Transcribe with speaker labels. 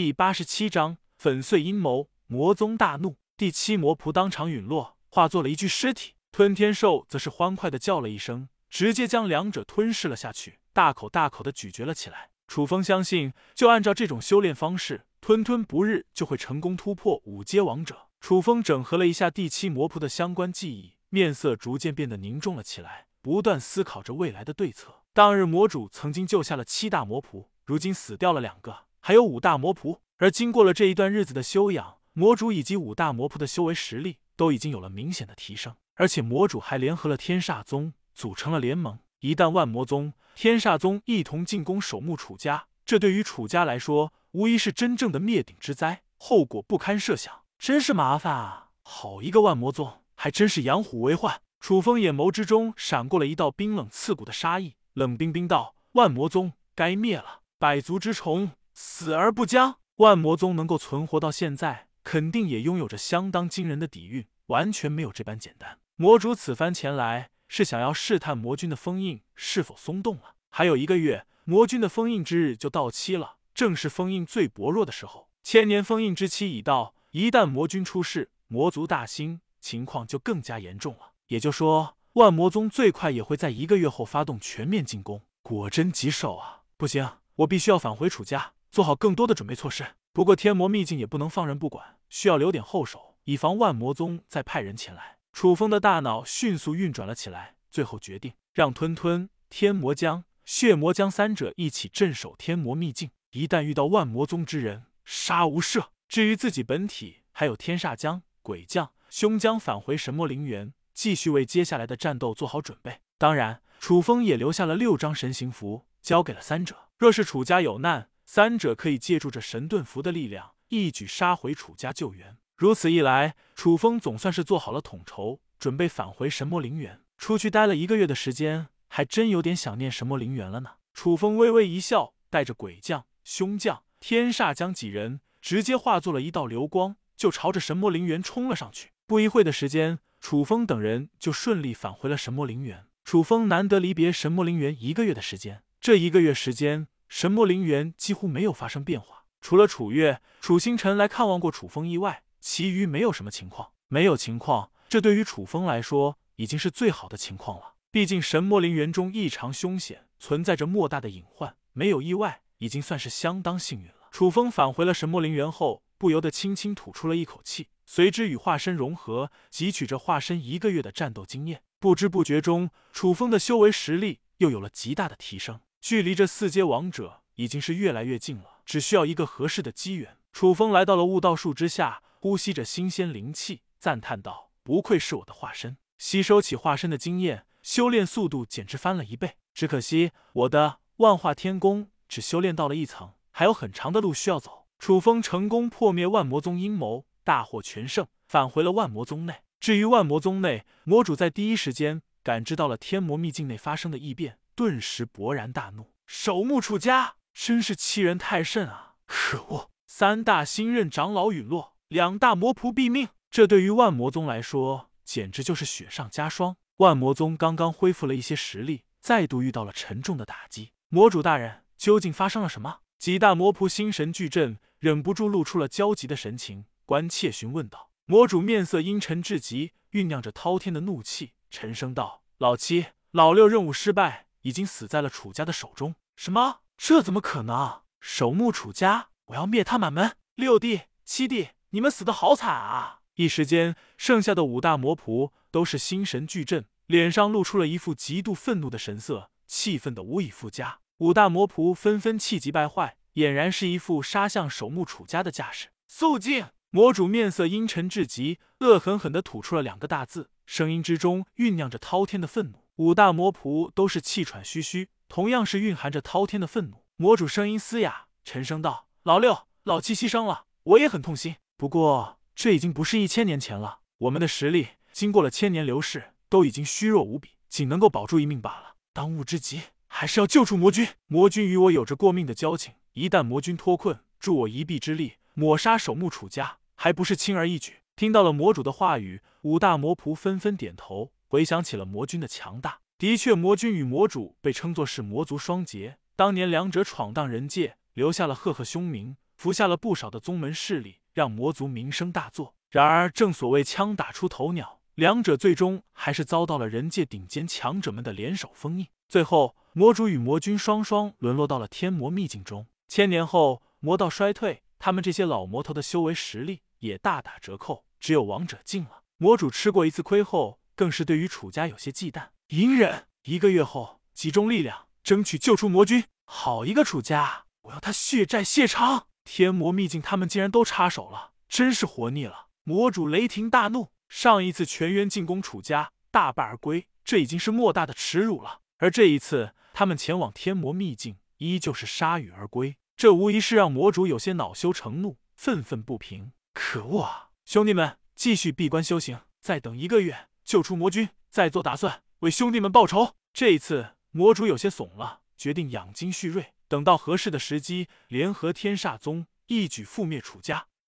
Speaker 1: 第八十七章粉碎阴谋。魔宗大怒，第七魔仆当场陨落，化作了一具尸体。吞天兽则是欢快的叫了一声，直接将两者吞噬了下去，大口大口的咀嚼了起来。楚风相信，就按照这种修炼方式，吞吞不日就会成功突破五阶王者。楚风整合了一下第七魔仆的相关记忆，面色逐渐变得凝重了起来，不断思考着未来的对策。当日魔主曾经救下了七大魔仆，如今死掉了两个，还有五大魔仆。而经过了这一段日子的修养，魔主以及五大魔仆的修为实力都已经有了明显的提升。而且魔主还联合了天煞宗，组成了联盟。一旦万魔宗、天煞宗一同进攻守墓楚家，这对于楚家来说，无疑是真正的灭顶之灾，后果不堪设想，真是麻烦啊！好一个万魔宗，还真是养虎为患。楚风眼眸之中闪过了一道冰冷刺骨的杀意，冷冰冰道：“万魔宗该灭了，百足之虫，死而不僵。”万魔宗能够存活到现在，肯定也拥有着相当惊人的底蕴，完全没有这般简单。魔主此番前来。是想要试探魔君的封印是否松动了？还有一个月，魔君的封印之日就到期了，正是封印最薄弱的时候。千年封印之期已到，一旦魔君出世，魔族大兴，情况就更加严重了。也就说，万魔宗最快也会在一个月后发动全面进攻。果真棘手啊！不行，我必须要返回楚家，做好更多的准备措施。不过天魔秘境也不能放任不管，需要留点后手，以防万魔宗再派人前来。楚风的大脑迅速运转了起来，最后决定让吞吞、天魔江、血魔江三者一起镇守天魔秘境。一旦遇到万魔宗之人，杀无赦。至于自己本体，还有天煞江、鬼将、凶将返回神魔陵园，继续为接下来的战斗做好准备。当然，楚风也留下了六张神行符，交给了三者。若是楚家有难，三者可以借助着神盾符的力量，一举杀回楚家救援。如此一来，楚风总算是做好了统筹，准备返回神魔陵园。出去待了一个月的时间，还真有点想念神魔陵园了呢。楚风微微一笑，带着鬼将、凶将、天煞将几人，直接化作了一道流光，就朝着神魔陵园冲了上去。不一会的时间，楚风等人就顺利返回了神魔陵园。楚风难得离别神魔陵园一个月的时间，这一个月时间，神魔陵园几乎没有发生变化，除了楚月、楚星辰来看望过楚风以外。其余没有什么情况，没有情况，这对于楚风来说已经是最好的情况了。毕竟神魔陵园中异常凶险，存在着莫大的隐患，没有意外，已经算是相当幸运了。楚风返回了神魔陵园后，不由得轻轻吐出了一口气，随之与化身融合，汲取着化身一个月的战斗经验。不知不觉中，楚风的修为实力又有了极大的提升，距离这四阶王者已经是越来越近了，只需要一个合适的机缘。楚风来到了悟道树之下。呼吸着新鲜灵气，赞叹道：“不愧是我的化身，吸收起化身的经验，修炼速度简直翻了一倍。只可惜我的万化天宫只修炼到了一层，还有很长的路需要走。”楚风成功破灭万魔宗阴谋，大获全胜，返回了万魔宗内。至于万魔宗内，魔主在第一时间感知到了天魔秘境内发生的异变，顿时勃然大怒：“守墓楚家真是欺人太甚啊！可恶！三大新任长老陨落。”两大魔仆毙命，这对于万魔宗来说简直就是雪上加霜。万魔宗刚刚恢复了一些实力，再度遇到了沉重的打击。魔主大人，究竟发生了什么？几大魔仆心神俱震，忍不住露出了焦急的神情，关切询问道。魔主面色阴沉至极，酝酿着滔天的怒气，沉声道：“老七、老六任务失败，已经死在了楚家的手中。”什么？这怎么可能？守墓楚家，我要灭他满门！六弟、七弟。你们死的好惨啊！一时间，剩下的五大魔仆都是心神俱震，脸上露出了一副极度愤怒的神色，气愤的无以复加。五大魔仆纷纷气急败坏，俨然是一副杀向守墓楚家的架势。肃静！魔主面色阴沉至极，恶狠狠地吐出了两个大字，声音之中酝酿着滔天的愤怒。五大魔仆都是气喘吁吁，同样是蕴含着滔天的愤怒。魔主声音嘶哑，沉声道：“老六、老七牺牲了，我也很痛心。”不过，这已经不是一千年前了。我们的实力经过了千年流逝，都已经虚弱无比，仅能够保住一命罢了。当务之急还是要救出魔君。魔君与我有着过命的交情，一旦魔君脱困，助我一臂之力，抹杀守墓楚家，还不是轻而易举？听到了魔主的话语，五大魔仆纷纷点头，回想起了魔君的强大。的确，魔君与魔主被称作是魔族双杰，当年两者闯荡人界，留下了赫赫凶名。服下了不少的宗门势力，让魔族名声大作。然而，正所谓枪打出头鸟，两者最终还是遭到了人界顶尖强者们的联手封印。最后，魔主与魔君双双沦落到了天魔秘境中。千年后，魔道衰退，他们这些老魔头的修为实力也大打折扣，只有王者境了。魔主吃过一次亏后，更是对于楚家有些忌惮。隐忍，一个月后集中力量，争取救出魔君。好一个楚家，我要他血债血偿！天魔秘境，他们竟然都插手了，真是活腻了。魔主雷霆大怒，上一次全员进攻楚家，大败而归，这已经是莫大的耻辱了。而这一次，他们前往天魔秘境，依旧是铩羽而归，这无疑是让魔主有些恼羞成怒，愤愤不平。可恶啊！兄弟们，继续闭关修行，再等一个月，救出魔君，再做打算，为兄弟们报仇。这一次，魔主有些怂了，决定养精蓄锐，等到合适的时机，联合天煞宗，一举覆灭楚家。